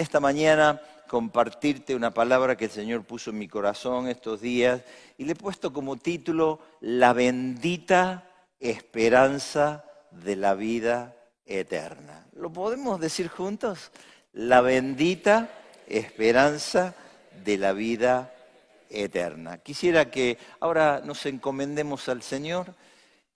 esta mañana compartirte una palabra que el Señor puso en mi corazón estos días y le he puesto como título La bendita esperanza de la vida eterna. ¿Lo podemos decir juntos? La bendita esperanza de la vida eterna. Quisiera que ahora nos encomendemos al Señor,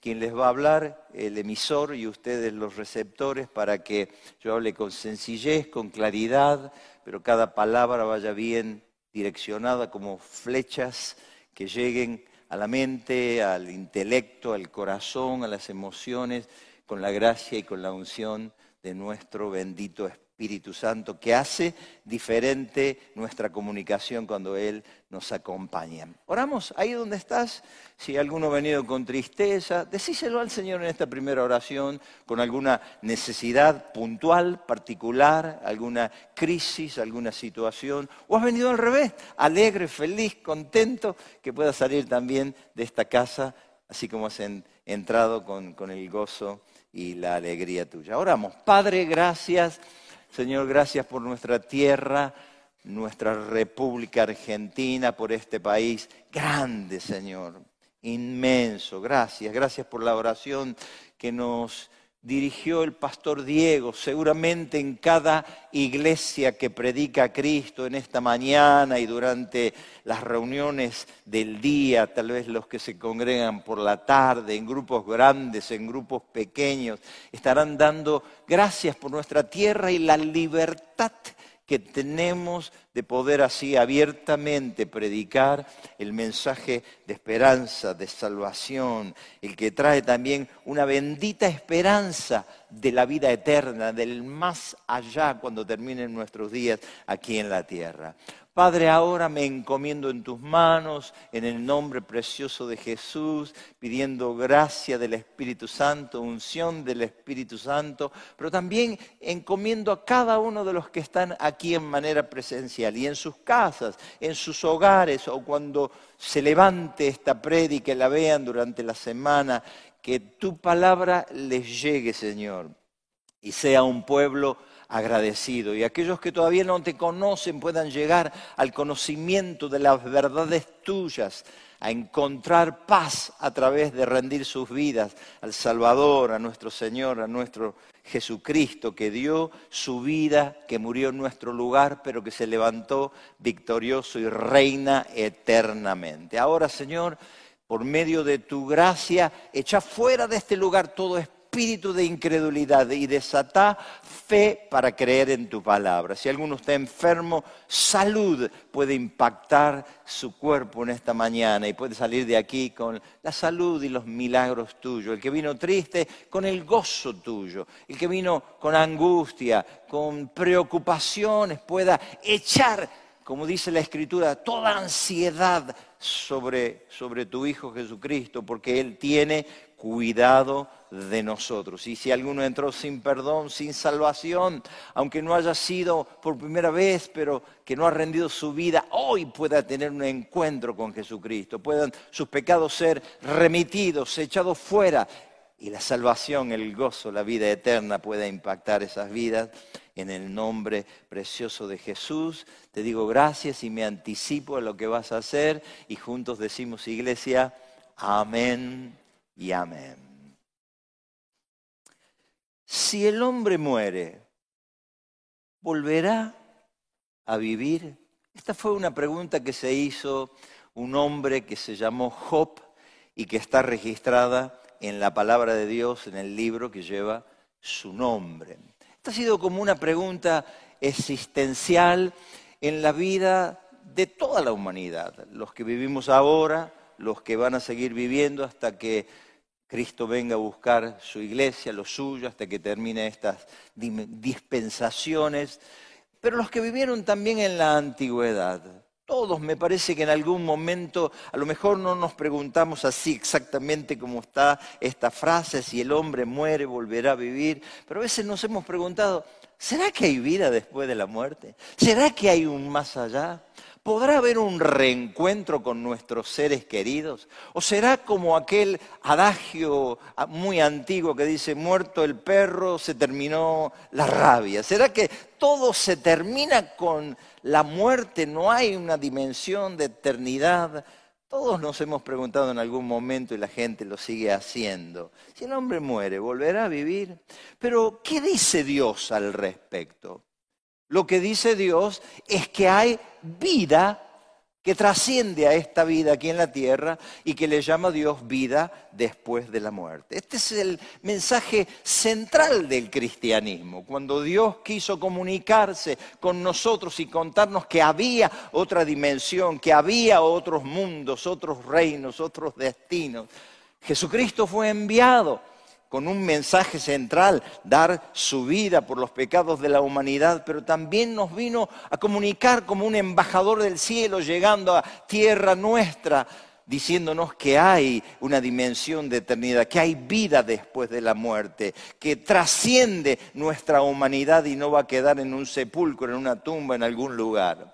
quien les va a hablar, el emisor y ustedes los receptores, para que yo hable con sencillez, con claridad, pero cada palabra vaya bien direccionada como flechas que lleguen a la mente, al intelecto, al corazón, a las emociones, con la gracia y con la unción de nuestro bendito Espíritu Espíritu Santo que hace diferente nuestra comunicación cuando Él nos acompaña. Oramos ahí donde estás. Si alguno ha venido con tristeza, decíselo al Señor en esta primera oración, con alguna necesidad puntual, particular, alguna crisis, alguna situación. O has venido al revés, alegre, feliz, contento, que puedas salir también de esta casa, así como has entrado con, con el gozo y la alegría tuya. Oramos. Padre, gracias Señor, gracias por nuestra tierra, nuestra República Argentina, por este país grande, Señor, inmenso. Gracias, gracias por la oración que nos dirigió el pastor Diego, seguramente en cada iglesia que predica a Cristo en esta mañana y durante las reuniones del día, tal vez los que se congregan por la tarde, en grupos grandes, en grupos pequeños, estarán dando gracias por nuestra tierra y la libertad que tenemos de poder así abiertamente predicar el mensaje de esperanza, de salvación, el que trae también una bendita esperanza de la vida eterna, del más allá cuando terminen nuestros días aquí en la tierra. Padre, ahora me encomiendo en tus manos, en el nombre precioso de Jesús, pidiendo gracia del Espíritu Santo, unción del Espíritu Santo, pero también encomiendo a cada uno de los que están aquí en manera presencial y en sus casas, en sus hogares o cuando se levante esta prédica y la vean durante la semana, que tu palabra les llegue, Señor, y sea un pueblo agradecido. Y aquellos que todavía no te conocen puedan llegar al conocimiento de las verdades tuyas, a encontrar paz a través de rendir sus vidas al Salvador, a nuestro Señor, a nuestro Jesucristo, que dio su vida, que murió en nuestro lugar, pero que se levantó victorioso y reina eternamente. Ahora, Señor, por medio de tu gracia, echa fuera de este lugar todo espíritu espíritu de incredulidad y desata fe para creer en tu palabra. Si alguno está enfermo, salud puede impactar su cuerpo en esta mañana y puede salir de aquí con la salud y los milagros tuyos. El que vino triste, con el gozo tuyo. El que vino con angustia, con preocupaciones, pueda echar, como dice la Escritura, toda ansiedad sobre, sobre tu Hijo Jesucristo, porque Él tiene cuidado de nosotros. Y si alguno entró sin perdón, sin salvación, aunque no haya sido por primera vez, pero que no ha rendido su vida, hoy pueda tener un encuentro con Jesucristo, puedan sus pecados ser remitidos, echados fuera, y la salvación, el gozo, la vida eterna pueda impactar esas vidas. En el nombre precioso de Jesús, te digo gracias y me anticipo a lo que vas a hacer y juntos decimos, iglesia, amén y amén. Si el hombre muere, ¿volverá a vivir? Esta fue una pregunta que se hizo un hombre que se llamó Job y que está registrada en la palabra de Dios, en el libro que lleva su nombre. Esta ha sido como una pregunta existencial en la vida de toda la humanidad, los que vivimos ahora, los que van a seguir viviendo hasta que Cristo venga a buscar su iglesia, lo suyo, hasta que termine estas dispensaciones, pero los que vivieron también en la antigüedad. Todos me parece que en algún momento, a lo mejor no nos preguntamos así exactamente como está esta frase, si el hombre muere, volverá a vivir, pero a veces nos hemos preguntado, ¿Será que hay vida después de la muerte? ¿Será que hay un más allá? ¿Podrá haber un reencuentro con nuestros seres queridos? ¿O será como aquel adagio muy antiguo que dice, muerto el perro, se terminó la rabia? ¿Será que todo se termina con la muerte? ¿No hay una dimensión de eternidad? Todos nos hemos preguntado en algún momento y la gente lo sigue haciendo. Si el hombre muere, ¿volverá a vivir? Pero, ¿qué dice Dios al respecto? Lo que dice Dios es que hay vida que trasciende a esta vida aquí en la tierra y que le llama Dios vida después de la muerte. Este es el mensaje central del cristianismo. Cuando Dios quiso comunicarse con nosotros y contarnos que había otra dimensión, que había otros mundos, otros reinos, otros destinos, Jesucristo fue enviado con un mensaje central, dar su vida por los pecados de la humanidad, pero también nos vino a comunicar como un embajador del cielo llegando a tierra nuestra, diciéndonos que hay una dimensión de eternidad, que hay vida después de la muerte, que trasciende nuestra humanidad y no va a quedar en un sepulcro, en una tumba, en algún lugar.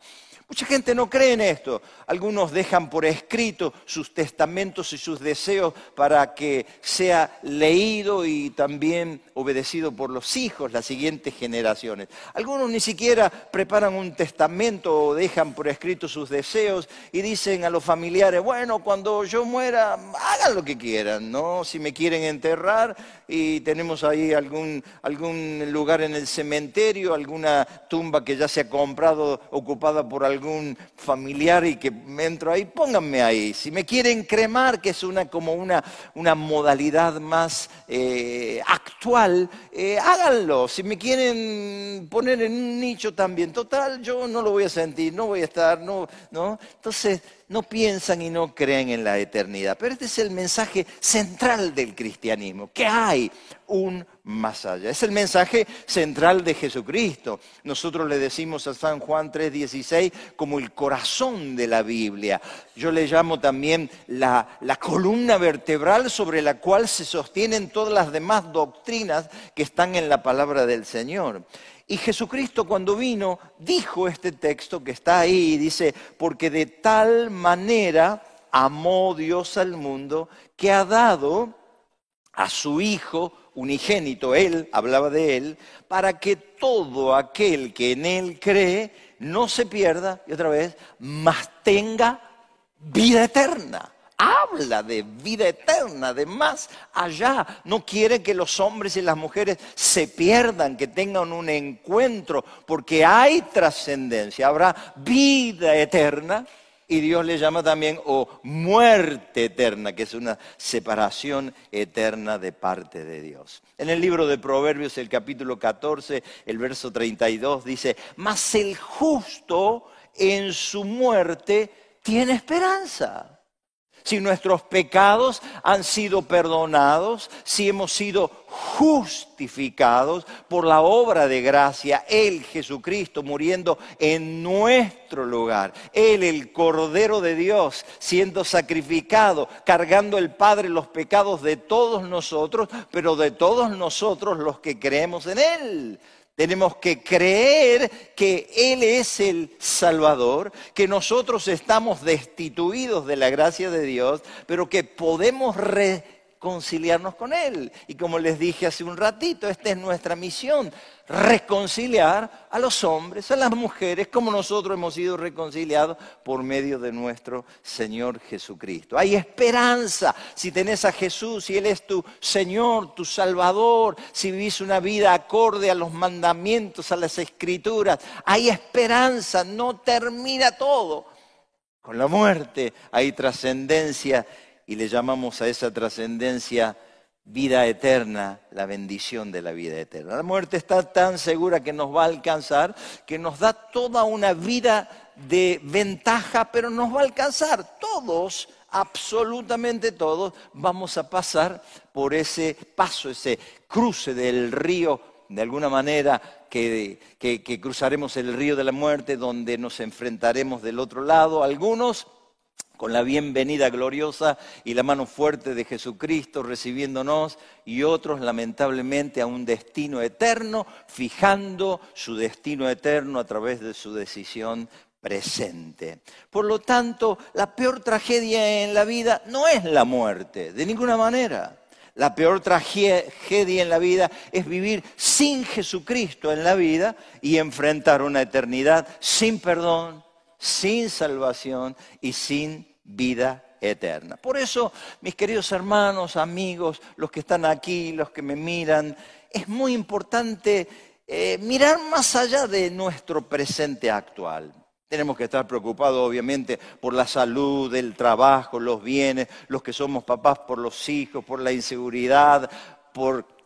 Mucha gente no cree en esto. Algunos dejan por escrito sus testamentos y sus deseos para que sea leído y también obedecido por los hijos, las siguientes generaciones. Algunos ni siquiera preparan un testamento o dejan por escrito sus deseos y dicen a los familiares, bueno, cuando yo muera, hagan lo que quieran, ¿no? Si me quieren enterrar y tenemos ahí algún, algún lugar en el cementerio, alguna tumba que ya se ha comprado ocupada por algún algún familiar y que me entro ahí, pónganme ahí. Si me quieren cremar, que es una, como una, una modalidad más eh, actual, eh, háganlo. Si me quieren poner en un nicho también, total, yo no lo voy a sentir, no voy a estar, no, ¿no? Entonces, no piensan y no creen en la eternidad. Pero este es el mensaje central del cristianismo, que hay un más allá. Es el mensaje central de Jesucristo. Nosotros le decimos a San Juan 3:16 como el corazón de la Biblia. Yo le llamo también la, la columna vertebral sobre la cual se sostienen todas las demás doctrinas que están en la palabra del Señor. Y Jesucristo cuando vino dijo este texto que está ahí, dice, porque de tal manera amó Dios al mundo que ha dado a su Hijo unigénito, Él hablaba de Él, para que todo aquel que en Él cree no se pierda, y otra vez, mas tenga vida eterna habla de vida eterna, de más allá. No quiere que los hombres y las mujeres se pierdan, que tengan un encuentro, porque hay trascendencia, habrá vida eterna. Y Dios le llama también o muerte eterna, que es una separación eterna de parte de Dios. En el libro de Proverbios, el capítulo 14, el verso 32 dice, mas el justo en su muerte tiene esperanza si nuestros pecados han sido perdonados, si hemos sido justificados por la obra de gracia, Él Jesucristo muriendo en nuestro lugar, Él el Cordero de Dios siendo sacrificado, cargando el Padre los pecados de todos nosotros, pero de todos nosotros los que creemos en Él. Tenemos que creer que Él es el Salvador, que nosotros estamos destituidos de la gracia de Dios, pero que podemos reconciliarnos con Él. Y como les dije hace un ratito, esta es nuestra misión, reconciliar a los hombres, a las mujeres, como nosotros hemos sido reconciliados por medio de nuestro Señor Jesucristo. Hay esperanza si tenés a Jesús, si Él es tu Señor, tu Salvador, si vivís una vida acorde a los mandamientos, a las escrituras. Hay esperanza, no termina todo. Con la muerte hay trascendencia y le llamamos a esa trascendencia vida eterna, la bendición de la vida eterna. La muerte está tan segura que nos va a alcanzar, que nos da toda una vida de ventaja, pero nos va a alcanzar. Todos, absolutamente todos, vamos a pasar por ese paso, ese cruce del río, de alguna manera, que, cruzaremos el río de la muerte, donde nos enfrentaremos del otro lado. Algunos con la bienvenida gloriosa y la mano fuerte de Jesucristo recibiéndonos y otros lamentablemente a un destino eterno, fijando su destino eterno a través de su decisión presente. Por lo tanto, la peor tragedia en la vida no es la muerte, de ninguna manera. La peor tragedia en la vida es vivir sin Jesucristo en la vida y enfrentar una eternidad sin perdón, sin salvación y sin vida eterna. Por eso, mis queridos hermanos, amigos, los que están aquí, los que me miran, es muy importante eh, mirar más allá de nuestro presente actual. Tenemos que estar preocupados, obviamente, por la salud, el trabajo, los bienes, los que somos papás por los hijos, por la inseguridad, por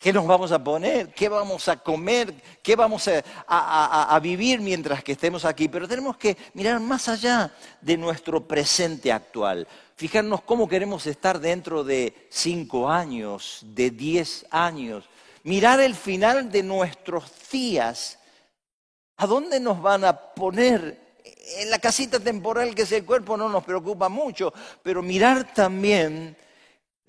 qué nos vamos a poner, qué vamos a comer, qué vamos a, vivir mientras que estemos aquí. Pero tenemos que mirar más allá de nuestro presente actual. Fijarnos cómo queremos estar dentro de cinco años, de diez años. Mirar el final de nuestros días ¿A dónde nos van a poner? En la casita temporal que es el cuerpo no nos preocupa mucho, pero mirar también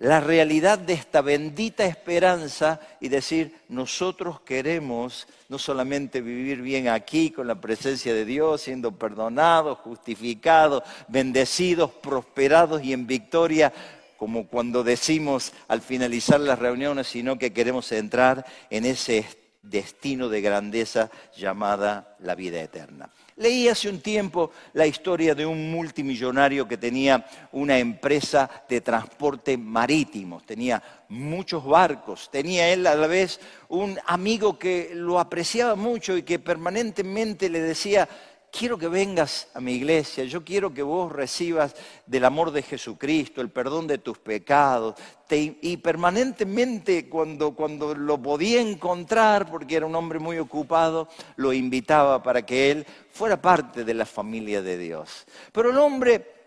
la realidad de esta bendita esperanza y decir, nosotros queremos no solamente vivir bien aquí con la presencia de Dios, siendo perdonados, justificados, bendecidos, prosperados y en victoria, como cuando decimos al finalizar las reuniones, sino que queremos entrar en ese estado destino de grandeza llamada la vida eterna. Leí hace un tiempo la historia de un multimillonario que tenía una empresa de transporte marítimo, tenía muchos barcos, tenía él a la vez un amigo que lo apreciaba mucho y que permanentemente le decía, quiero que vengas a mi iglesia, yo quiero que vos recibas del amor de Jesucristo, el perdón de tus pecados. y permanentemente cuando, cuando lo podía encontrar, porque era un hombre muy ocupado, lo invitaba para que él fuera parte de la familia de Dios. Pero el hombre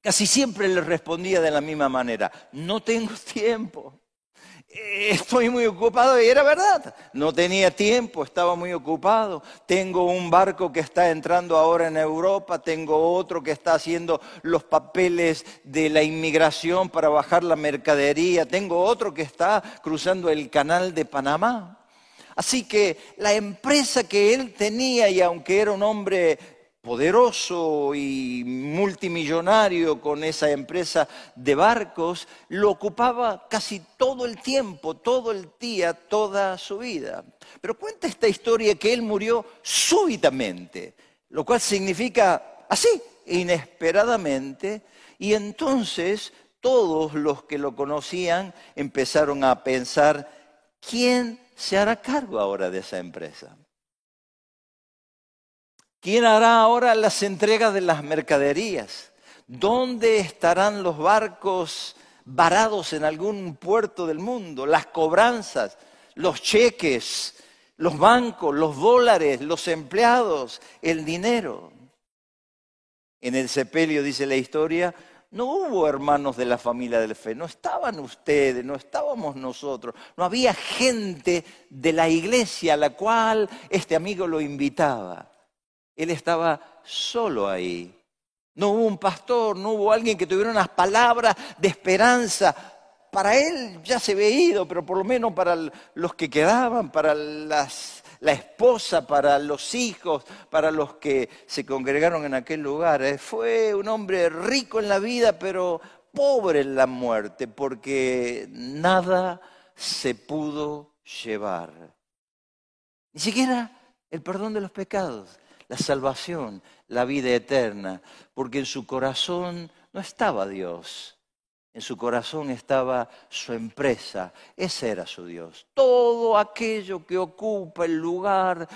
casi siempre le respondía de la misma manera, no tengo tiempo. Eh, estoy muy ocupado y era verdad, no tenía tiempo, estaba muy ocupado. Tengo un barco que está entrando ahora en Europa, tengo otro que está haciendo los papeles de la inmigración para bajar la mercadería, tengo otro que está cruzando el canal de Panamá. Así que la empresa que él tenía, y aunque era un hombre poderoso y multimillonario con esa empresa de barcos, lo ocupaba casi todo el tiempo, todo el día, toda su vida. Pero cuenta esta historia que él murió súbitamente, lo cual significa así, inesperadamente, y entonces todos los que lo conocían empezaron a pensar, ¿quién se hará cargo ahora de esa empresa? ¿Quién hará ahora las entregas de las mercaderías? ¿Dónde estarán los barcos varados en algún puerto del mundo? Las cobranzas, los cheques, los bancos, los dólares, los empleados, el dinero. En el sepelio, dice la historia, no hubo hermanos de la familia de la fe, no estaban ustedes, no estábamos nosotros, no había gente de la iglesia a la cual este amigo lo invitaba. Él estaba solo ahí. No hubo un pastor, no hubo alguien que tuviera unas palabras de esperanza. Para él ya se había ido, pero por lo menos para los que quedaban, para la esposa, para los hijos, para los que se congregaron en aquel lugar. ¿eh? Fue un hombre rico en la vida, pero pobre en la muerte, porque nada se pudo llevar. Ni siquiera el perdón de los pecados la salvación, la vida eterna, porque en su corazón no estaba Dios, en su corazón estaba su empresa, ese era su Dios. Todo aquello que ocupa el lugar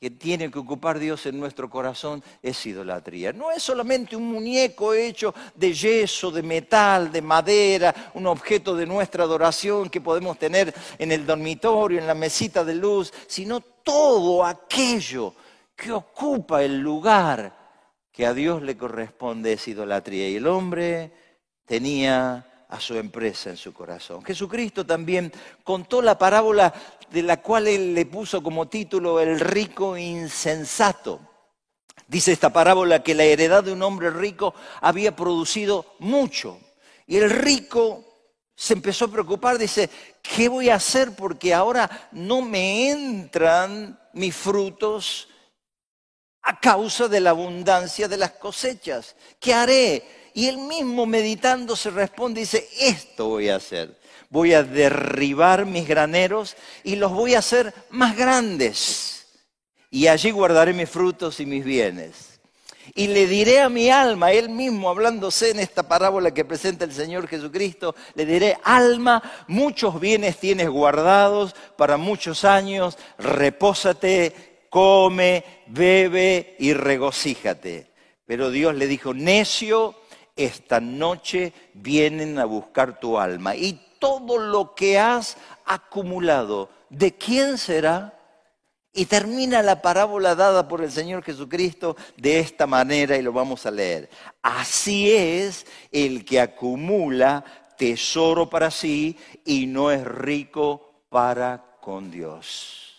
que tiene que ocupar Dios en nuestro corazón es idolatría. No es solamente un muñeco hecho de yeso, de metal, de madera, un objeto de nuestra adoración que podemos tener en el dormitorio, en la mesita de luz, sino todo aquello que ocupa el lugar que a Dios le corresponde es idolatría. Y el hombre tenía a su empresa en su corazón. Jesucristo también contó la parábola de la cual él le puso como título el rico insensato. Dice esta parábola que la heredad de un hombre rico había producido mucho. Y el rico se empezó a preocupar, dice, ¿qué voy a hacer? Porque ahora no me entran mis frutos a causa de la abundancia de las cosechas. ¿Qué haré? Y él mismo meditando se responde, dice, esto voy a hacer. Voy a derribar mis graneros y los voy a hacer más grandes y allí guardaré mis frutos y mis bienes. Y le diré a mi alma, él mismo hablándose en esta parábola que presenta el Señor Jesucristo, le diré, alma, muchos bienes tienes guardados para muchos años, repósate, come, bebe y regocíjate. Pero Dios le dijo, necio, esta noche vienen a buscar tu alma y todo lo que has acumulado, ¿de quién será? Y termina la parábola dada por el Señor Jesucristo de esta manera y lo vamos a leer. Así es el que acumula tesoro para sí y no es rico para con Dios.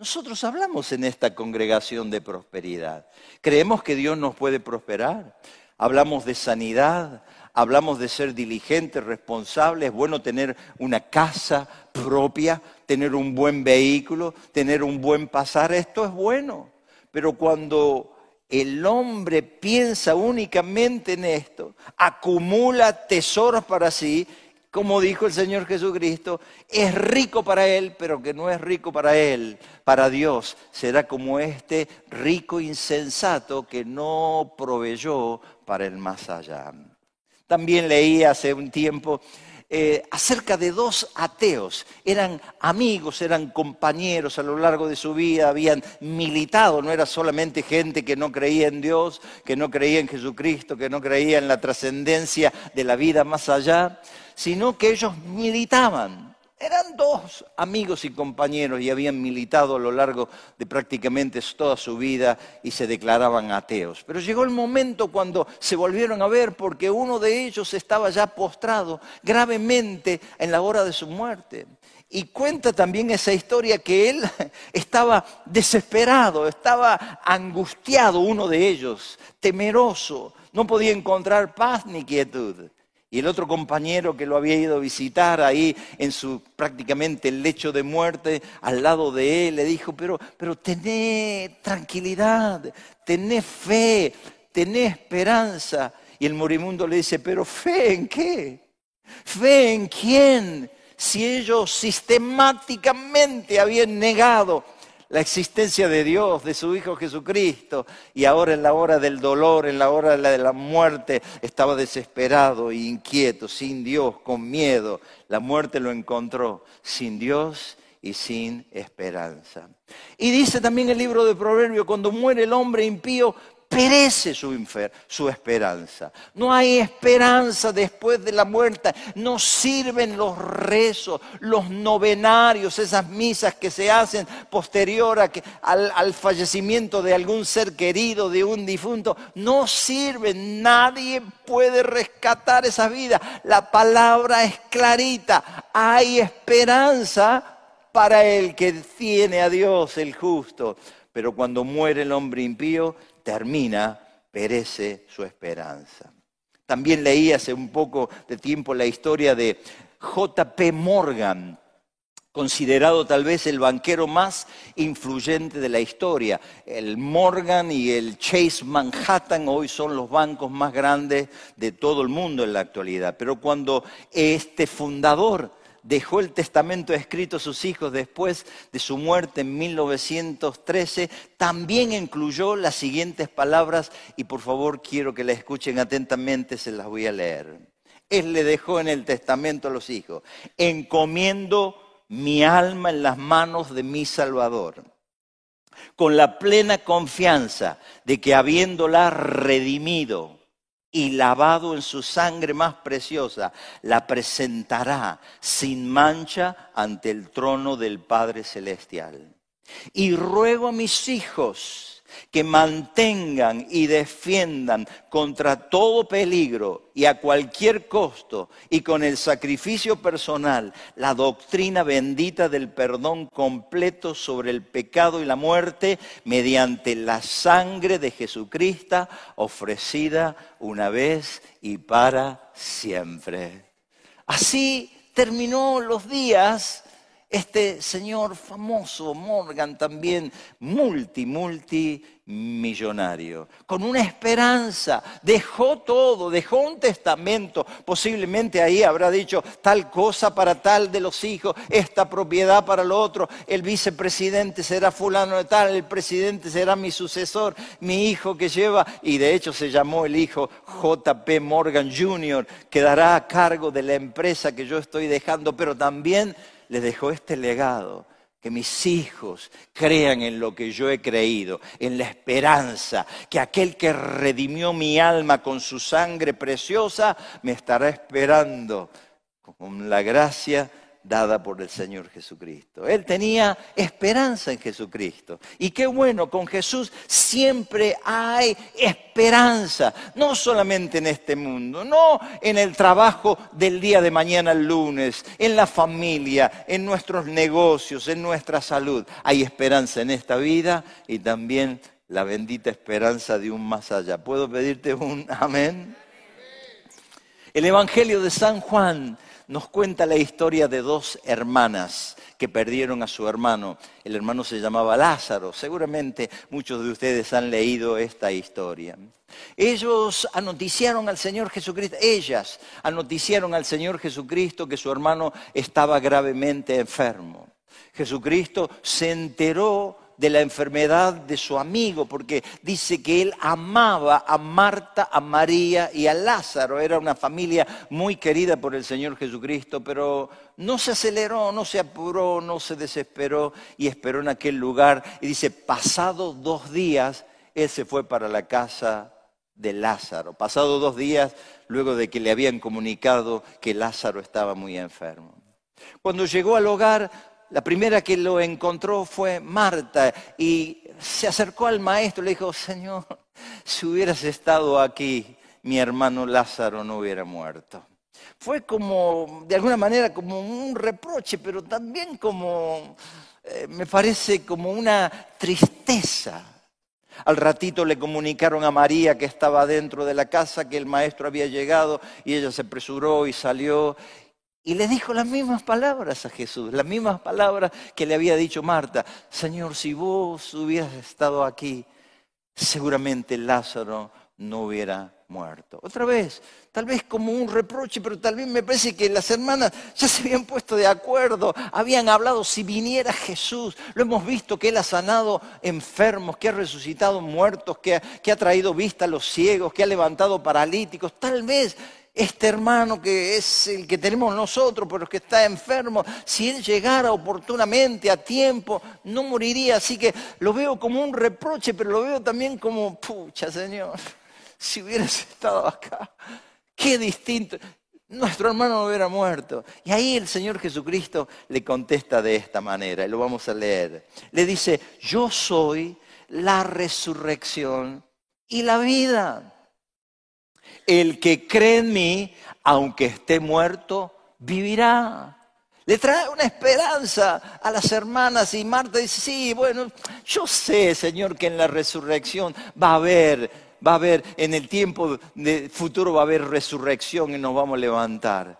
Nosotros hablamos en esta congregación de prosperidad. Creemos que Dios nos puede prosperar. Hablamos de sanidad, hablamos de ser diligentes, responsables, es bueno tener una casa propia, tener un buen vehículo, tener un buen pasar, esto es bueno. Pero cuando el hombre piensa únicamente en esto, acumula tesoros para sí, como dijo el Señor Jesucristo, es rico para él, pero que no es rico para él, para Dios. Será como este rico insensato que no proveyó para el más allá. También leí hace un tiempo eh, acerca de dos ateos. Eran amigos, eran compañeros a lo largo de su vida, habían militado, no era solamente gente que no creía en Dios, que no creía en Jesucristo, que no creía en la trascendencia de la vida más allá, sino que ellos militaban eran dos amigos y compañeros y habían militado a lo largo de prácticamente toda su vida y se declaraban ateos. Pero llegó el momento cuando se volvieron a ver porque uno de ellos estaba ya postrado gravemente en la hora de su muerte. Y cuenta también esa historia que él estaba desesperado, estaba angustiado uno de ellos, temeroso, no podía encontrar paz ni quietud. Y el otro compañero que lo había ido a visitar ahí en su prácticamente lecho de muerte, al lado de él, le dijo, pero, pero tené tranquilidad, tené fe, tené esperanza. Y el morimundo le dice, pero fe en qué? ¿Fe en quién? Si ellos sistemáticamente habían negado la existencia de Dios, de su Hijo Jesucristo, y ahora en la hora del dolor, en la hora de la muerte, estaba desesperado e inquieto, sin Dios, con miedo. La muerte lo encontró sin Dios y sin esperanza. Y dice también el libro de Proverbios, cuando muere el hombre impío, perece su, esperanza. No hay esperanza después de la muerte. No sirven los rezos, los novenarios, esas misas que se hacen posterior a al, al fallecimiento de algún ser querido, de un difunto. No sirven. Nadie puede rescatar esa vida. La palabra es clarita. Hay esperanza para el que tiene a Dios, el justo. Pero cuando muere el hombre impío, termina, perece su esperanza. También leí hace un poco de tiempo la historia de JP Morgan, considerado tal vez el banquero más influyente de la historia. El Morgan y el Chase Manhattan hoy son los bancos más grandes de todo el mundo en la actualidad. Pero cuando este fundador dejó el testamento escrito a sus hijos después de su muerte en 1913, también incluyó las siguientes palabras y por favor quiero que la escuchen atentamente, se las voy a leer. Él le dejó en el testamento a los hijos, encomiendo mi alma en las manos de mi Salvador, con la plena confianza de que habiéndola redimido, y lavado en su sangre más preciosa, la presentará sin mancha ante el trono del Padre Celestial. Y ruego a mis hijos que mantengan y defiendan contra todo peligro y a cualquier costo y con el sacrificio personal la doctrina bendita del perdón completo sobre el pecado y la muerte mediante la sangre de Jesucristo ofrecida una vez y para siempre. Así terminó los días este señor famoso, Morgan, también multi, multimillonario, con una esperanza, dejó todo, dejó un testamento, posiblemente ahí habrá dicho tal cosa para tal de los hijos, esta propiedad para lo otro, el vicepresidente será fulano de tal, el presidente será mi sucesor, mi hijo que lleva, y de hecho se llamó el hijo JP Morgan Jr., quedará a cargo de la empresa que yo estoy dejando, pero también les dejó este legado, que mis hijos crean en lo que yo he creído, en la esperanza, que aquel que redimió mi alma con su sangre preciosa me estará esperando con la gracia dada por el Señor Jesucristo. Él tenía esperanza en Jesucristo. Y qué bueno, con Jesús siempre hay esperanza, no solamente en este mundo, no en el trabajo del día de mañana el lunes, en la familia, en nuestros negocios, en nuestra salud. Hay esperanza en esta vida y también la bendita esperanza de un más allá. ¿Puedo pedirte un amén? El Evangelio de San Juan nos cuenta la historia de dos hermanas que perdieron a su hermano. El hermano se llamaba Lázaro. Seguramente muchos de ustedes han leído esta historia. Ellos anoticiaron al Señor Jesucristo, ellas anoticiaron al Señor Jesucristo que su hermano estaba gravemente enfermo. Jesucristo se enteró de la enfermedad de su amigo, porque dice que él amaba a Marta, a María y a Lázaro. Era una familia muy querida por el Señor Jesucristo, pero no se aceleró, no se apuró, no se desesperó y esperó en aquel lugar. Y dice, pasado dos días, él se fue para la casa de Lázaro. Pasado dos días, luego de que le habían comunicado que Lázaro estaba muy enfermo. Cuando llegó al hogar, la primera que lo encontró fue Marta y se acercó al maestro y le dijo, Señor, si hubieras estado aquí, mi hermano Lázaro no hubiera muerto. Fue como, de alguna manera, como un reproche, pero también como, eh, me parece, como una tristeza. Al ratito le comunicaron a María que estaba dentro de la casa, que el maestro había llegado y ella se apresuró y salió y le dijo las mismas palabras a Jesús, las mismas palabras que le había dicho Marta. Señor, si vos hubieras estado aquí, seguramente Lázaro no hubiera muerto. Otra vez, tal vez como un reproche, pero tal vez me parece que las hermanas ya se habían puesto de acuerdo, habían hablado si viniera Jesús. Lo hemos visto que Él ha sanado enfermos, que ha resucitado muertos, que ha, que ha traído vista a los ciegos, que ha levantado paralíticos. Tal vez este hermano que es el que tenemos nosotros, pero que está enfermo, si él llegara oportunamente, a tiempo, no moriría. Así que lo veo como un reproche, pero lo veo también como, pucha Señor, si hubieras estado acá, qué distinto. Nuestro hermano no hubiera muerto. Y ahí el Señor Jesucristo le contesta de esta manera, y lo vamos a leer. Le dice, yo soy la resurrección y la vida el que cree en mí, aunque esté muerto, vivirá. Le trae una esperanza a las hermanas y Marta dice, sí, bueno, yo sé, Señor, que en la resurrección va a haber, va a haber, en el tiempo futuro va a haber resurrección y nos vamos a levantar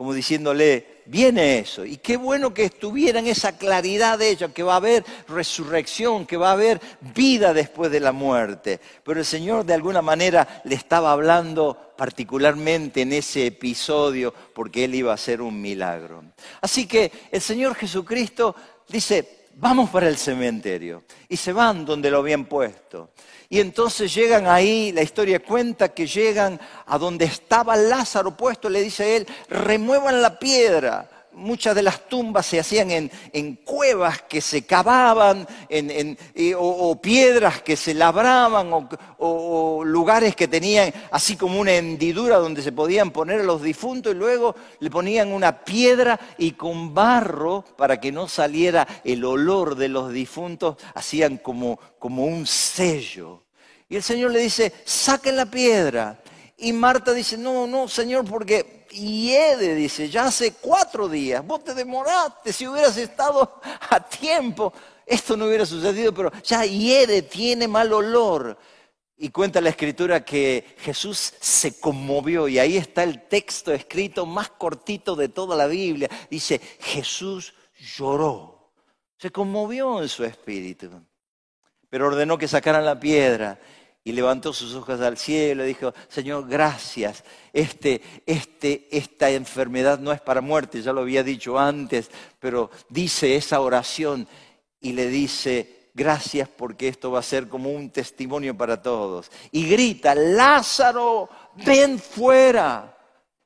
como diciéndole, viene eso. Y qué bueno que estuvieran esa claridad de ellos, que va a haber resurrección, que va a haber vida después de la muerte. Pero el Señor de alguna manera le estaba hablando particularmente en ese episodio porque Él iba a hacer un milagro. Así que el Señor Jesucristo dice, vamos para el cementerio. Y se van donde lo habían puesto. Y entonces llegan ahí, la historia cuenta que llegan a donde estaba Lázaro puesto, le dice a él, remuevan la piedra, muchas de las tumbas se hacían en, cuevas que se cavaban, en, o, piedras que se labraban, o, lugares que tenían así como una hendidura donde se podían poner a los difuntos y luego le ponían una piedra y con barro para que no saliera el olor de los difuntos, hacían como, como un sello. Y el Señor le dice, saquen la piedra. Y Marta dice, no, no, Señor, porque hiede, dice, ya hace cuatro días, vos te demoraste, si hubieras estado a tiempo, esto no hubiera sucedido, pero ya hiede, tiene mal olor. Y cuenta la escritura que Jesús se conmovió y ahí está el texto escrito más cortito de toda la Biblia. Dice, Jesús lloró, se conmovió en su espíritu, pero ordenó que sacaran la piedra y levantó sus ojos al cielo y dijo, Señor, gracias. Este, este, esta enfermedad no es para muerte, ya lo había dicho antes, pero dice esa oración y le dice, gracias porque esto va a ser como un testimonio para todos. Y grita, Lázaro, ven fuera.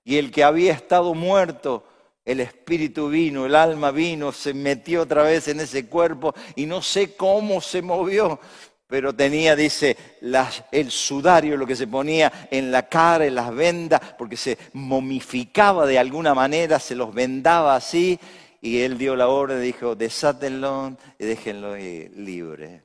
Y el que había estado muerto, el espíritu vino, el alma vino, se metió otra vez en ese cuerpo y no sé cómo se movió, pero tenía, dice, el sudario, lo que se ponía en la cara, en las vendas, porque se momificaba de alguna manera, se los vendaba así, y él dio la orden, dijo, desátenlo y déjenlo libre.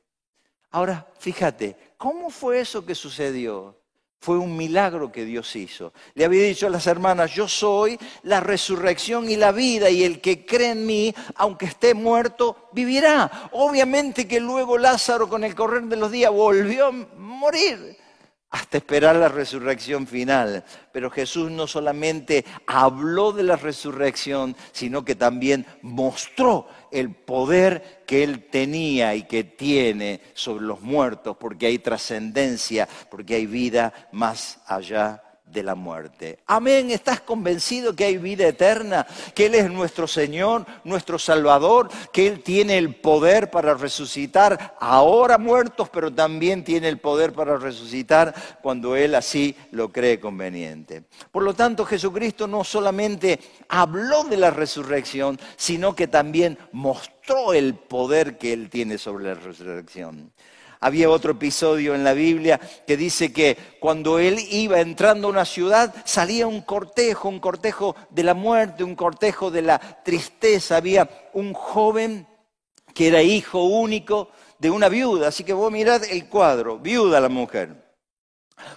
Ahora, fíjate, ¿cómo fue eso que sucedió? Fue un milagro que Dios hizo. Le había dicho a las hermanas, yo soy la resurrección y la vida, y el que cree en mí, aunque esté muerto, vivirá. Obviamente que luego Lázaro con el correr de los días volvió a morir hasta esperar la resurrección final. Pero Jesús no solamente habló de la resurrección, sino que también mostró el poder que él tenía y que tiene sobre los muertos, porque hay trascendencia, porque hay vida más allá de la muerte. Amén, ¿estás convencido que hay vida eterna? Que Él es nuestro Señor, nuestro Salvador, que Él tiene el poder para resucitar ahora muertos, pero también tiene el poder para resucitar cuando Él así lo cree conveniente. Por lo tanto, Jesucristo no solamente habló de la resurrección, sino que también mostró el poder que Él tiene sobre la resurrección. Había otro episodio en la Biblia que dice que cuando él iba entrando a una ciudad salía un cortejo, un cortejo de la muerte, un cortejo de la tristeza. Había un joven que era hijo único de una viuda. Así que vos mirad el cuadro, viuda la mujer.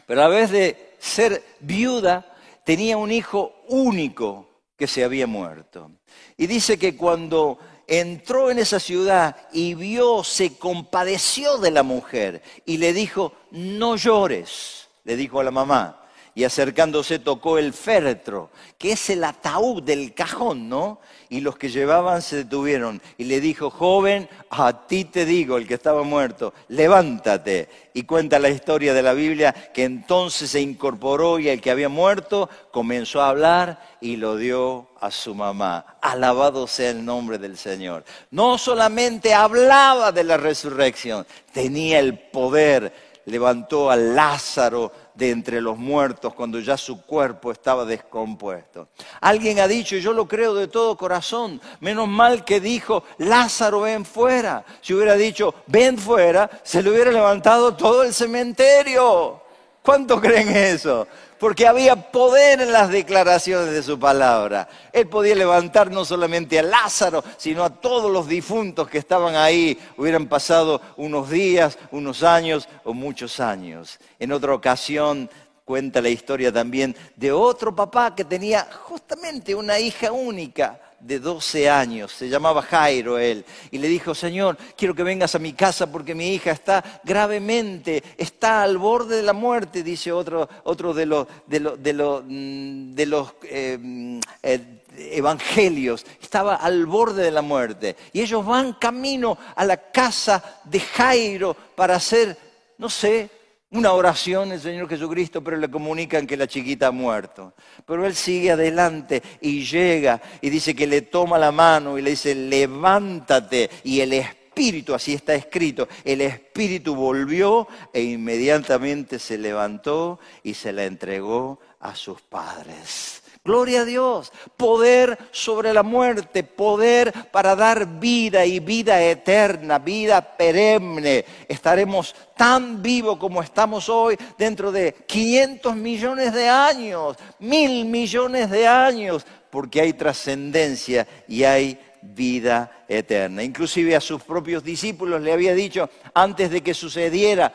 Pero a vez de ser viuda, tenía un hijo único que se había muerto. Y dice que cuando entró en esa ciudad y vio, se compadeció de la mujer y le dijo, no llores, le dijo a la mamá. Y acercándose tocó el féretro, que es el ataúd del cajón, ¿no? Y los que llevaban se detuvieron. Y le dijo, joven, a ti te digo, el que estaba muerto, levántate. Y cuenta la historia de la Biblia que entonces se incorporó y el que había muerto comenzó a hablar y lo dio a su mamá. Alabado sea el nombre del Señor. No solamente hablaba de la resurrección, tenía el poder. Levantó a Lázaro de entre los muertos cuando ya su cuerpo estaba descompuesto. Alguien ha dicho, y yo lo creo de todo corazón, menos mal que dijo, Lázaro, ven fuera. Si hubiera dicho, ven fuera, se le hubiera levantado todo el cementerio. ¿Cuánto creen eso? Porque había poder en las declaraciones de su palabra. Él podía levantar no solamente a Lázaro, sino a todos los difuntos que estaban ahí. Hubieran pasado unos días, unos años o muchos años. En otra ocasión cuenta la historia también de otro papá que tenía justamente una hija única de 12 años, se llamaba Jairo él, y le dijo, Señor, quiero que vengas a mi casa porque mi hija está gravemente, está al borde de la muerte, dice otro, otro de los, de mm, de los eh, eh, evangelios, estaba al borde de la muerte. Y ellos van camino a la casa de Jairo para hacer, no sé, una oración el Señor Jesucristo, pero le comunican que la chiquita ha muerto. Pero él sigue adelante y llega y dice que le toma la mano y le dice, levántate. Y el espíritu, así está escrito, el espíritu volvió e inmediatamente se levantó y se la entregó a sus padres. Gloria a Dios. Poder sobre la muerte, poder para dar vida y vida eterna, vida perenne. Estaremos tan vivos como estamos hoy dentro de 500 millones de años, mil millones de años, porque hay trascendencia y hay vida eterna. Inclusive a sus propios discípulos le había dicho, antes de que sucediera,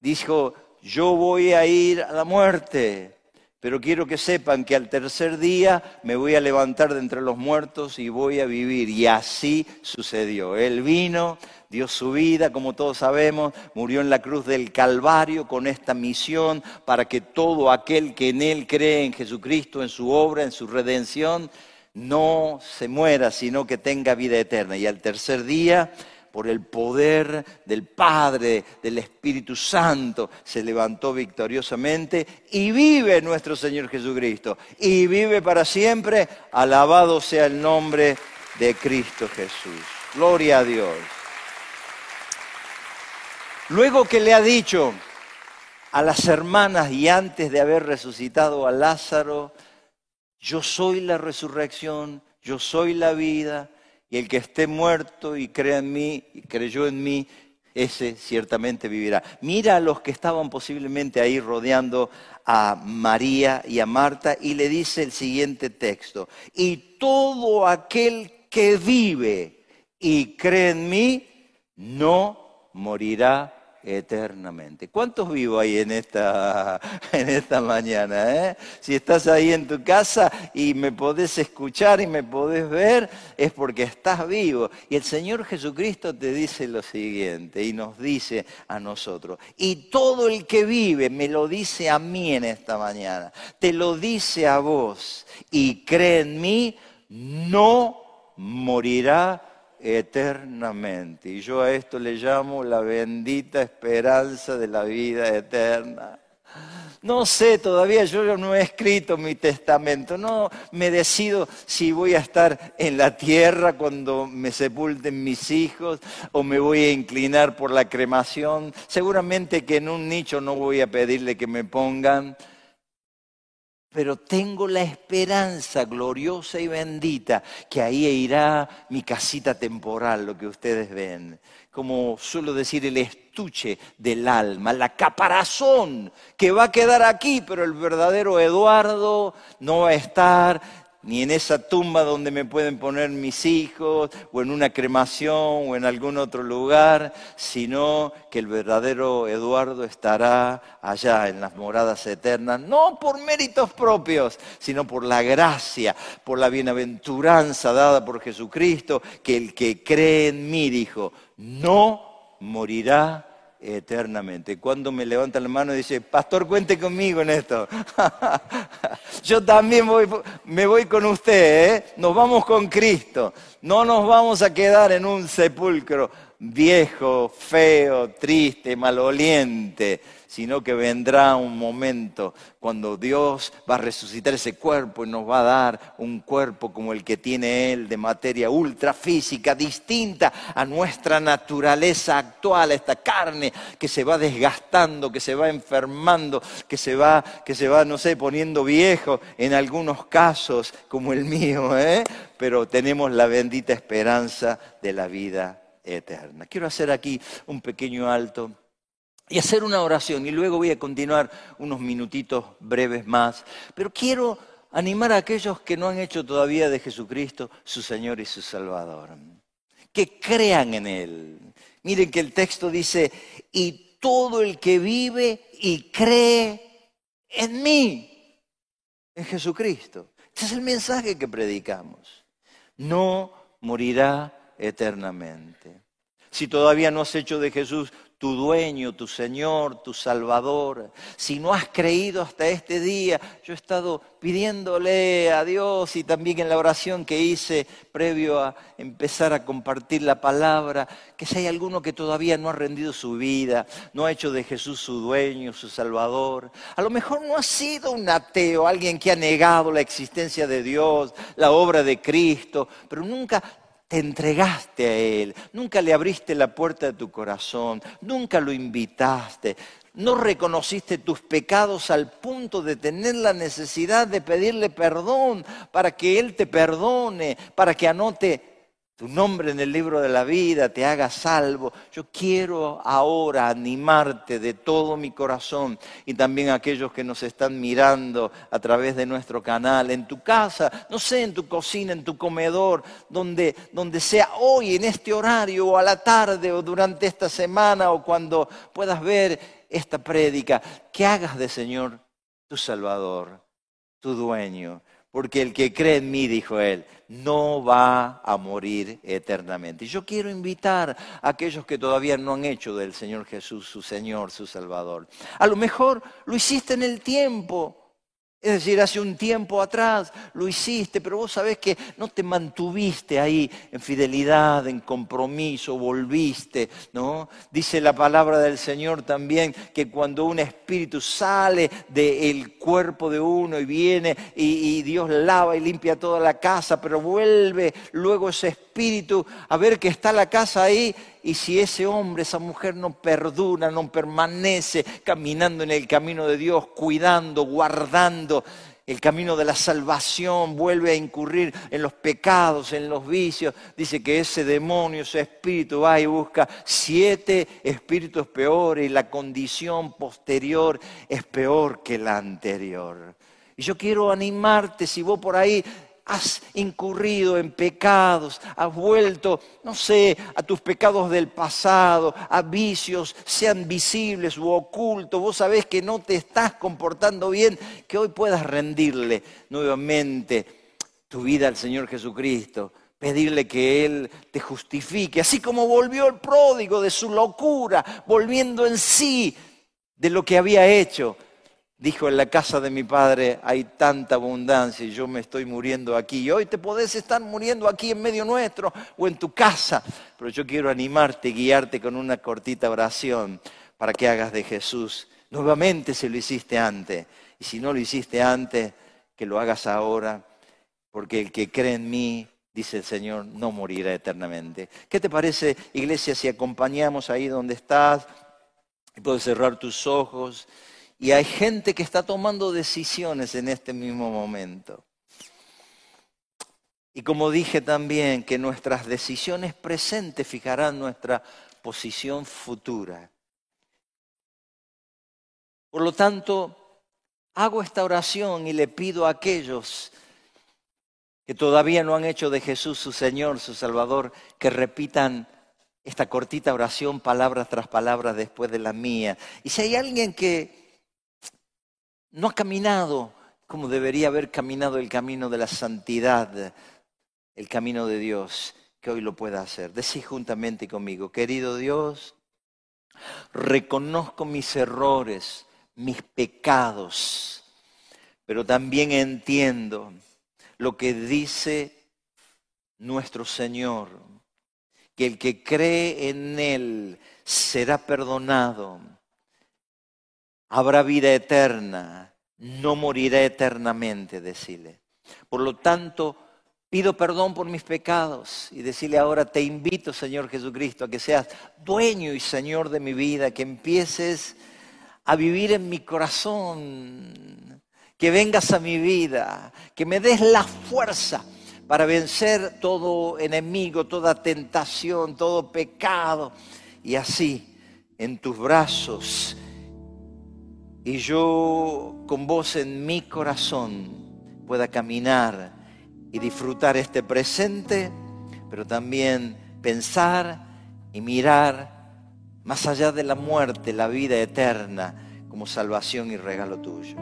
dijo, yo voy a ir a la muerte, pero quiero que sepan que al tercer día me voy a levantar de entre los muertos y voy a vivir. Y así sucedió. Él vino, dio su vida, como todos sabemos, murió en la cruz del Calvario con esta misión para que todo aquel que en Él cree, en Jesucristo, en su obra, en su redención, no se muera, sino que tenga vida eterna. Y al tercer día por el poder del Padre, del Espíritu Santo, se levantó victoriosamente y vive nuestro Señor Jesucristo. Y vive para siempre. Alabado sea el nombre de Cristo Jesús. Gloria a Dios. Luego que le ha dicho a las hermanas y antes de haber resucitado a Lázaro, yo soy la resurrección, yo soy la vida, y el que esté muerto y crea en mí y creyó en mí, ese ciertamente vivirá. Mira a los que estaban posiblemente ahí rodeando a María y a Marta y le dice el siguiente texto, y todo aquel que vive y cree en mí, no morirá eternamente. ¿Cuántos vivo ahí en esta, en esta mañana? Eh? Si estás ahí en tu casa y me podés escuchar y me podés ver, es porque estás vivo. Y el Señor Jesucristo te dice lo siguiente y nos dice a nosotros, y todo el que vive me lo dice a mí en esta mañana, te lo dice a vos y cree en mí, no morirá eternamente. Y yo a esto le llamo la bendita esperanza de la vida eterna. No sé, todavía yo no he escrito mi testamento, no me decido si voy a estar en la tierra cuando me sepulten mis hijos o me voy a inclinar por la cremación. Seguramente que en un nicho no voy a pedirle que me pongan, pero tengo la esperanza gloriosa y bendita que ahí irá mi casita temporal, lo que ustedes ven. Como suelo decir, el estuche del alma, la caparazón que va a quedar aquí, pero el verdadero Eduardo no va a estar ni en esa tumba donde me pueden poner mis hijos, o en una cremación, o en algún otro lugar, sino que el verdadero Eduardo estará allá en las moradas eternas, no por méritos propios, sino por la gracia, por la bienaventuranza dada por Jesucristo, que el que cree en mí, dijo, no morirá eternamente. Cuando me levanta la mano y dice, pastor, cuente conmigo en esto. Yo también voy, me voy con usted, ¿eh? nos vamos con Cristo. No nos vamos a quedar en un sepulcro viejo, feo, triste, maloliente sino que vendrá un momento cuando Dios va a resucitar ese cuerpo y nos va a dar un cuerpo como el que tiene Él, de materia ultrafísica, distinta a nuestra naturaleza actual, esta carne que se va desgastando, que se va enfermando, que se va, que se va no sé, poniendo viejo en algunos casos, como el mío, ¿eh? pero tenemos la bendita esperanza de la vida eterna. Quiero hacer aquí un pequeño alto y hacer una oración y luego voy a continuar unos minutitos breves más. Pero quiero animar a aquellos que no han hecho todavía de Jesucristo su Señor y su Salvador. Que crean en Él. Miren que el texto dice, y todo el que vive y cree en mí, en Jesucristo. Este es el mensaje que predicamos. No morirá eternamente. Si todavía no has hecho de Jesús tu dueño, tu Señor, tu Salvador. Si no has creído hasta este día, yo he estado pidiéndole a Dios y también en la oración que hice previo a empezar a compartir la palabra, que si hay alguno que todavía no ha rendido su vida, no ha hecho de Jesús su dueño, su Salvador, a lo mejor no ha sido un ateo, alguien que ha negado la existencia de Dios, la obra de Cristo, pero nunca te entregaste a Él, nunca le abriste la puerta de tu corazón, nunca lo invitaste. no reconociste tus pecados al punto de tener la necesidad de pedirle perdón para que Él te perdone, para que anote tu nombre en el libro de la vida, te haga salvo. Yo quiero ahora animarte de todo mi corazón y también aquellos que nos están mirando a través de nuestro canal, en tu casa, no sé, en tu cocina, en tu comedor, donde, donde sea hoy, en este horario, o a la tarde, o durante esta semana, o cuando puedas ver esta prédica, que hagas de Señor tu Salvador, tu dueño porque el que cree en mí, dijo él, no va a morir eternamente. Y yo quiero invitar a aquellos que todavía no han hecho del Señor Jesús su Señor, su Salvador. A lo mejor lo hiciste en el tiempo, es decir, hace un tiempo atrás lo hiciste, pero vos sabés que no te mantuviste ahí en fidelidad, en compromiso, volviste, ¿no? Dice la palabra del Señor también que cuando un espíritu sale del cuerpo de uno y viene y, y Dios lava y limpia toda la casa, pero vuelve luego ese espíritu a ver que está la casa ahí y si ese hombre, esa mujer no perdura, no permanece caminando en el camino de Dios, cuidando, guardando el camino de la salvación, vuelve a incurrir en los pecados, en los vicios, dice que ese demonio, ese espíritu va y busca siete espíritus peores y la condición posterior es peor que la anterior. Y yo quiero animarte, si vos por ahí has incurrido en pecados, has vuelto, no sé, a tus pecados del pasado, a vicios, sean visibles u ocultos, vos sabés que no te estás comportando bien, que hoy puedas rendirle nuevamente tu vida al Señor Jesucristo, pedirle que Él te justifique, así como volvió el pródigo de su locura, volviendo en sí de lo que había hecho Dijo, en la casa de mi padre hay tanta abundancia y yo me estoy muriendo aquí. Y hoy te podés estar muriendo aquí en medio nuestro o en tu casa. Pero yo quiero animarte, guiarte con una cortita oración para que hagas de Jesús nuevamente si lo hiciste antes. Y si no lo hiciste antes, que lo hagas ahora. Porque el que cree en mí, dice el Señor, no morirá eternamente. ¿Qué te parece, iglesia, si acompañamos ahí donde estás? Y puedes cerrar tus ojos. Y hay gente que está tomando decisiones en este mismo momento. Y como dije también, que nuestras decisiones presentes fijarán nuestra posición futura. Por lo tanto, hago esta oración y le pido a aquellos que todavía no han hecho de Jesús su Señor, su Salvador, que repitan esta cortita oración palabra tras palabra después de la mía. Y si hay alguien que no ha caminado como debería haber caminado el camino de la santidad, el camino de Dios, que hoy lo pueda hacer. Decís juntamente conmigo, querido Dios, reconozco mis errores, mis pecados, pero también entiendo lo que dice nuestro Señor, que el que cree en Él será perdonado habrá vida eterna, no morirá eternamente, decirle. Por lo tanto, pido perdón por mis pecados y decirle ahora, te invito, Señor Jesucristo, a que seas dueño y Señor de mi vida, que empieces a vivir en mi corazón, que vengas a mi vida, que me des la fuerza para vencer todo enemigo, toda tentación, todo pecado, y así en tus brazos y yo con vos en mi corazón pueda caminar y disfrutar este presente, pero también pensar y mirar más allá de la muerte, la vida eterna como salvación y regalo tuyo.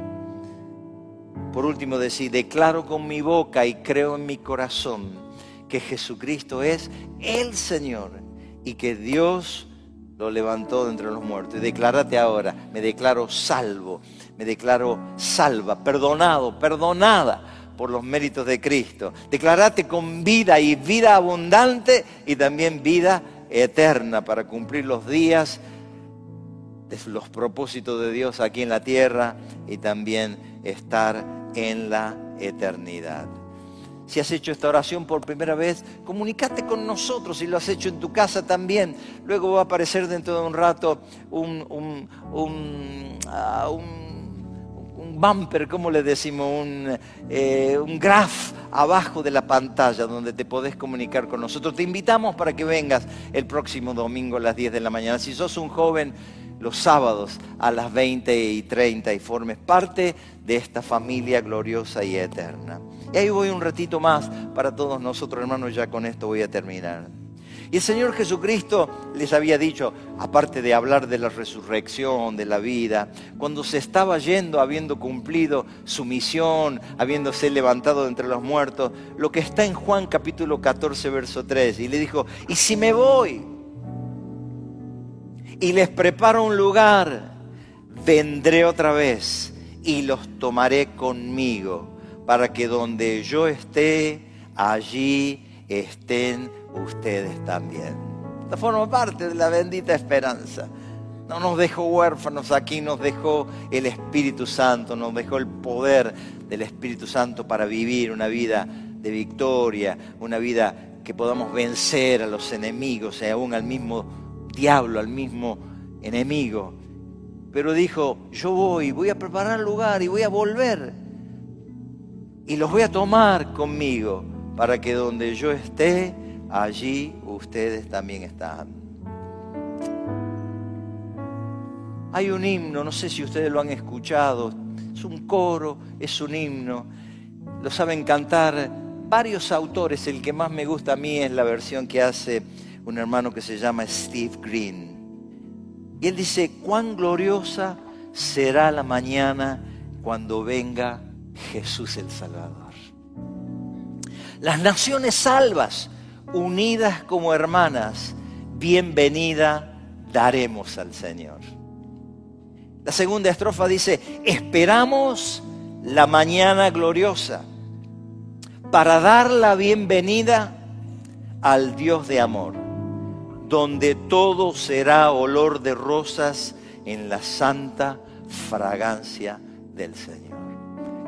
Por último, decir, declaro con mi boca y creo en mi corazón que Jesucristo es el Señor y que Dios lo levantó de entre los muertos. Y declárate ahora, me declaro salvo, me declaro salva, perdonado, perdonada por los méritos de Cristo. Declarate con vida y vida abundante y también vida eterna para cumplir los días de los propósitos de Dios aquí en la tierra y también estar en la eternidad. Si has hecho esta oración por primera vez, comunícate con nosotros si lo has hecho en tu casa también. Luego va a aparecer dentro de un rato un, un, un, ah, bumper, ¿cómo le decimos? Un, eh, un graph abajo de la pantalla donde te podés comunicar con nosotros. Te invitamos para que vengas el próximo domingo a las 10 de la mañana. Si sos un joven, los sábados a las 20 y 30 y formes parte de esta familia gloriosa y eterna. Y ahí voy un ratito más para todos nosotros, hermanos, ya con esto voy a terminar. Y el Señor Jesucristo les había dicho, aparte de hablar de la resurrección, de la vida, cuando se estaba yendo, habiendo cumplido su misión, habiéndose levantado de entre los muertos, lo que está en Juan capítulo 14, verso 3, y le dijo, ¿y si me voy? Y les preparo un lugar, vendré otra vez y los tomaré conmigo, para que donde yo esté, allí estén ustedes también. Esta forma parte de la bendita esperanza. No nos dejó huérfanos aquí, nos dejó el Espíritu Santo, nos dejó el poder del Espíritu Santo para vivir una vida de victoria, una vida que podamos vencer a los enemigos y aún al mismo diablo, al mismo enemigo. Pero dijo, yo voy, voy a preparar lugar y voy a volver. Y los voy a tomar conmigo para que donde yo esté, allí ustedes también están. Hay un himno, no sé si ustedes lo han escuchado, es un coro, es un himno, lo saben cantar varios autores, el que más me gusta a mí es la versión que hace un hermano que se llama Steve Green. Y él dice, cuán gloriosa será la mañana cuando venga Jesús el Salvador. Las naciones salvas unidas como hermanas, bienvenida daremos al Señor. La segunda estrofa dice, esperamos la mañana gloriosa para dar la bienvenida al Dios de amor, donde todo será olor de rosas en la santa fragancia del Señor.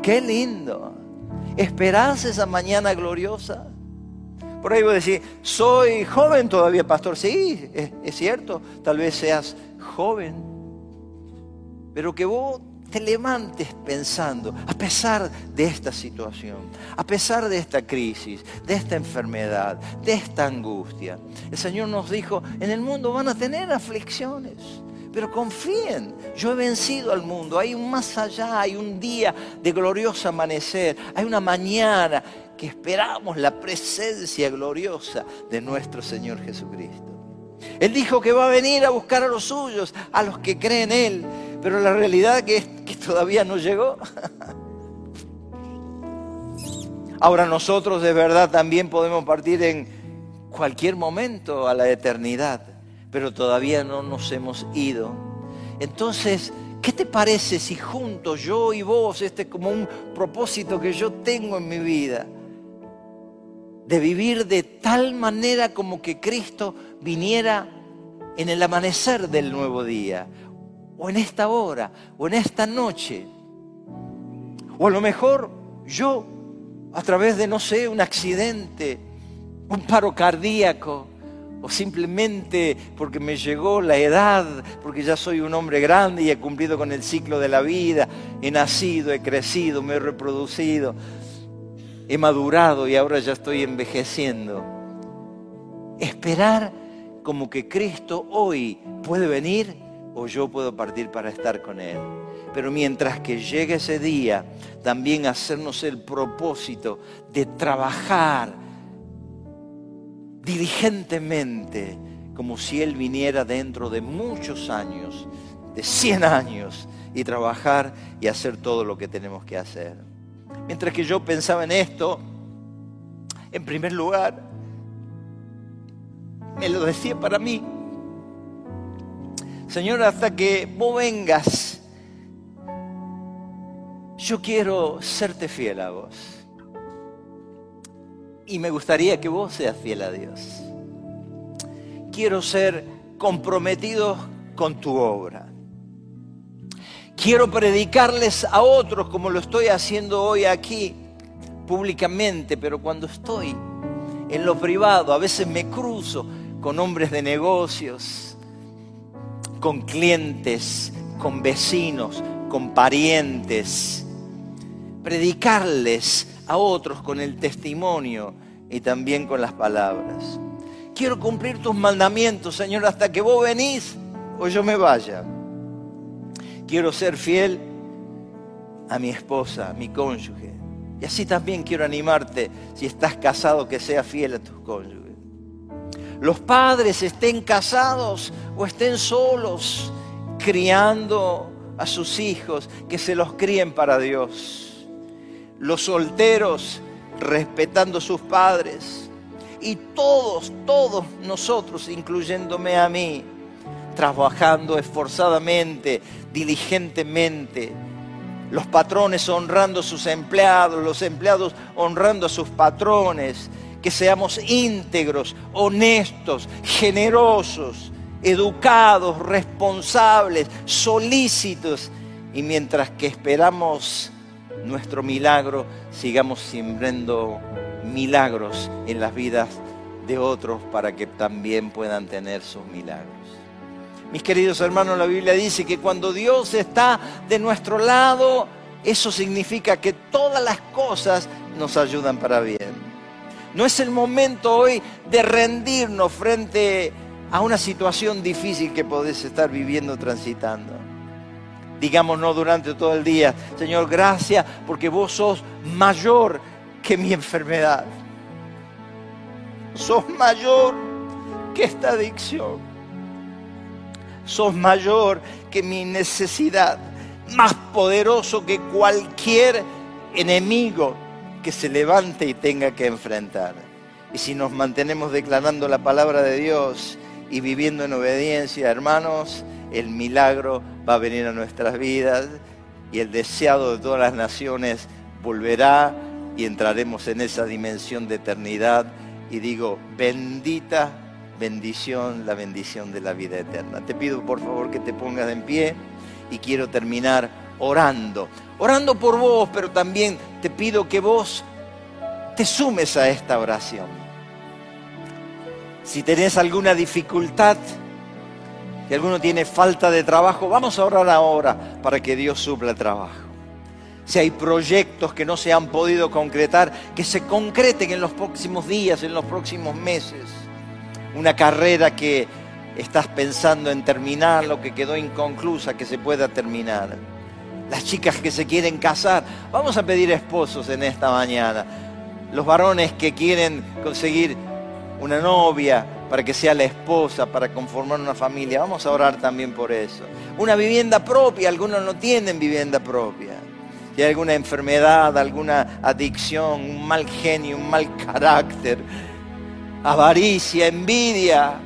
Qué lindo. ¿Esperás esa mañana gloriosa? Por ahí voy a decir, soy joven todavía, pastor. Sí, es, cierto, tal vez seas joven, pero que vos te levantes pensando, a pesar de esta situación, a pesar de esta crisis, de esta enfermedad, de esta angustia. El Señor nos dijo, en el mundo van a tener aflicciones, pero confíen, yo he vencido al mundo, hay un más allá, hay un día de glorioso amanecer, hay una mañana que esperamos la presencia gloriosa de nuestro Señor Jesucristo. Él dijo que va a venir a buscar a los suyos, a los que creen en Él, pero la realidad es que todavía no llegó. Ahora nosotros de verdad también podemos partir en cualquier momento a la eternidad, pero todavía no nos hemos ido. Entonces, ¿qué te parece si juntos yo y vos, este es como un propósito que yo tengo en mi vida, de vivir de tal manera como que Cristo viniera en el amanecer del nuevo día, o en esta hora, o en esta noche. O a lo mejor yo, a través de, no sé, un accidente, un paro cardíaco, o simplemente porque me llegó la edad, porque ya soy un hombre grande y he cumplido con el ciclo de la vida, he nacido, he crecido, me he reproducido he madurado y ahora ya estoy envejeciendo. Esperar como que Cristo hoy puede venir o yo puedo partir para estar con Él. Pero mientras que llegue ese día, también hacernos el propósito de trabajar diligentemente, como si Él viniera dentro de muchos años, de 100 años, y trabajar y hacer todo lo que tenemos que hacer. Mientras que yo pensaba en esto, en primer lugar, me lo decía para mí. Señor, hasta que vos vengas, yo quiero serte fiel a vos. Y me gustaría que vos seas fiel a Dios. Quiero ser comprometido con tu obra. Quiero predicarles a otros como lo estoy haciendo hoy aquí, públicamente, pero cuando estoy en lo privado, a veces me cruzo con hombres de negocios, con clientes, con vecinos, con parientes, predicarles a otros con el testimonio y también con las palabras. Quiero cumplir tus mandamientos, Señor, hasta que vos venís o yo me vaya. Quiero ser fiel a mi esposa, a mi cónyuge. Y así también quiero animarte, si estás casado, que seas fiel a tus cónyuges. Los padres estén casados o estén solos, criando a sus hijos, que se los críen para Dios. Los solteros respetando sus padres. Y todos, todos nosotros, incluyéndome a mí, trabajando esforzadamente, diligentemente. Los patrones honrando a sus empleados, los empleados honrando a sus patrones. Que seamos íntegros, honestos, generosos, educados, responsables, solícitos. Y mientras que esperamos nuestro milagro, sigamos sembrando milagros en las vidas de otros para que también puedan tener sus milagros. Mis queridos hermanos, la Biblia dice que cuando Dios está de nuestro lado, eso significa que todas las cosas nos ayudan para bien. No es el momento hoy de rendirnos frente a una situación difícil que podés estar viviendo, transitando. Digamos no durante todo el día, Señor, gracias porque vos sos mayor que mi enfermedad. Sos mayor que esta adicción. Sos mayor que mi necesidad. Más poderoso que cualquier enemigo que se levante y tenga que enfrentar. Y si nos mantenemos declarando la palabra de Dios y viviendo en obediencia, hermanos, el milagro va a venir a nuestras vidas y el deseado de todas las naciones volverá y entraremos en esa dimensión de eternidad. Y digo, bendita bendición, la bendición de la vida eterna. Te pido por favor que te pongas en pie y quiero terminar orando. Orando por vos, pero también te pido que vos te sumes a esta oración. Si tenés alguna dificultad, si alguno tiene falta de trabajo, vamos a orar ahora para que Dios supla el trabajo. Si hay proyectos que no se han podido concretar, que se concreten en los próximos días, en los próximos meses. Una carrera que estás pensando en terminar, lo que quedó inconclusa, que se pueda terminar. Las chicas que se quieren casar, vamos a pedir esposos en esta mañana. Los varones que quieren conseguir una novia para que sea la esposa, para conformar una familia, vamos a orar también por eso. Una vivienda propia, algunos no tienen vivienda propia. Si hay alguna enfermedad, alguna adicción, un mal genio, un mal carácter, avaricia, envidia,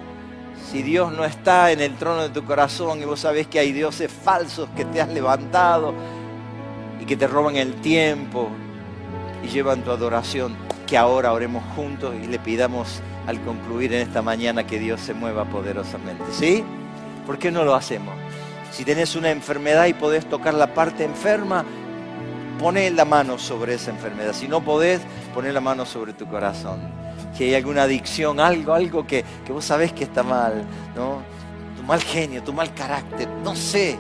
si Dios no está en el trono de tu corazón y vos sabés que hay dioses falsos que te has levantado y que te roban el tiempo y llevan tu adoración, que ahora oremos juntos y le pidamos al concluir en esta mañana que Dios se mueva poderosamente. ¿Sí? ¿Por qué no lo hacemos? Si tenés una enfermedad y podés tocar la parte enferma, poné la mano sobre esa enfermedad. Si no podés, poné la mano sobre tu corazón si hay alguna adicción, algo, algo que, vos sabés que está mal, ¿no? Tu mal genio, tu mal carácter, no sé,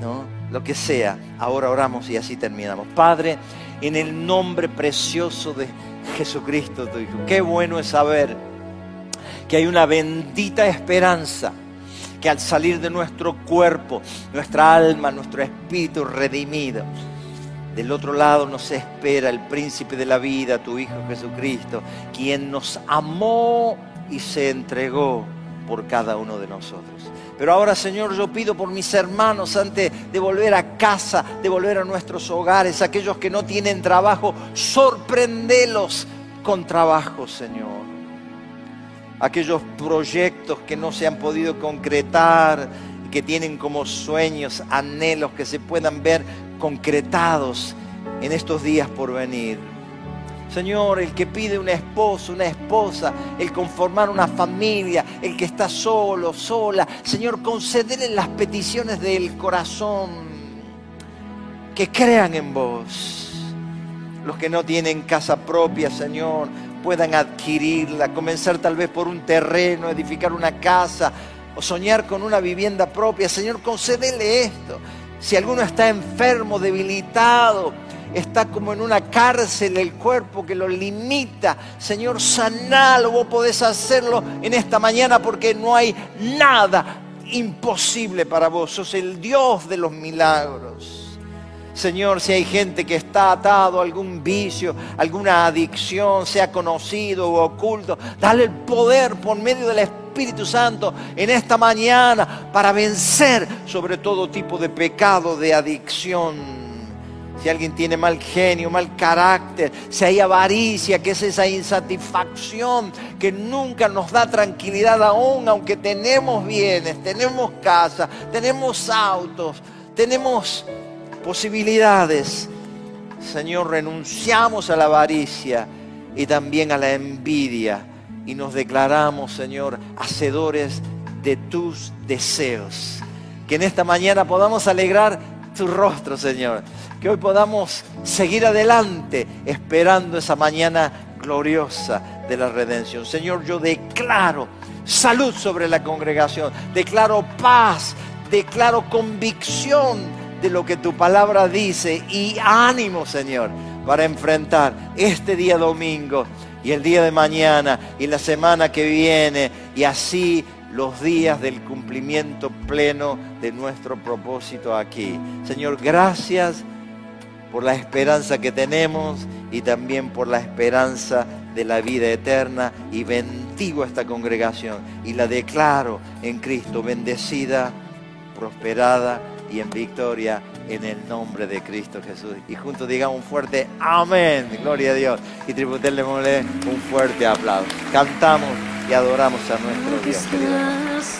¿no? Lo que sea. Ahora oramos y así terminamos. Padre, en el nombre precioso de Jesucristo, tu Hijo, qué bueno es saber que hay una bendita esperanza que al salir de nuestro cuerpo, nuestra alma, nuestro espíritu redimido, del otro lado nos espera el príncipe de la vida, tu Hijo Jesucristo, quien nos amó y se entregó por cada uno de nosotros. Pero ahora, Señor, yo pido por mis hermanos antes de volver a casa, de volver a nuestros hogares, aquellos que no tienen trabajo, sorprendelos con trabajo, Señor. Aquellos proyectos que no se han podido concretar, que tienen como sueños, anhelos que se puedan ver concretados en estos días por venir. Señor, el que pide un esposo, una esposa, el conformar una familia, el que está solo, sola, Señor, concederle las peticiones del corazón, que crean en vos. los que no tienen casa propia, Señor, puedan adquirirla, comenzar tal vez por un terreno, edificar una casa o soñar con una vivienda propia. Señor, concédele esto. Si alguno está enfermo, debilitado, está como en una cárcel el cuerpo que lo limita. Señor, sanalo, vos podés hacerlo en esta mañana porque no hay nada imposible para vos. Sos el Dios de los milagros. Señor, si hay gente que está atado a algún vicio, alguna adicción, sea conocido o oculto, dale el poder por medio del Espíritu Santo en esta mañana para vencer sobre todo tipo de pecado, de adicción. Si alguien tiene mal genio, mal carácter, si hay avaricia, que es esa insatisfacción que nunca nos da tranquilidad aún, aunque tenemos bienes, tenemos casa, tenemos autos, tenemos posibilidades. Señor, renunciamos a la avaricia y también a la envidia y nos declaramos, Señor, hacedores de tus deseos. Que en esta mañana podamos alegrar tu rostro, Señor. Que hoy podamos seguir adelante esperando esa mañana gloriosa de la redención. Señor, yo declaro salud sobre la congregación, declaro paz, declaro convicción de lo que tu palabra dice y ánimo, Señor, para enfrentar este día domingo y el día de mañana y la semana que viene y así los días del cumplimiento pleno de nuestro propósito aquí. Señor, gracias por la esperanza que tenemos y también por la esperanza de la vida eterna y bendigo a esta congregación y la declaro en Cristo bendecida, prosperada y en victoria en el nombre de Cristo Jesús. Y juntos digamos un fuerte amén, gloria a Dios. Y tributémosle un fuerte aplauso. Cantamos y adoramos a nuestro Dios.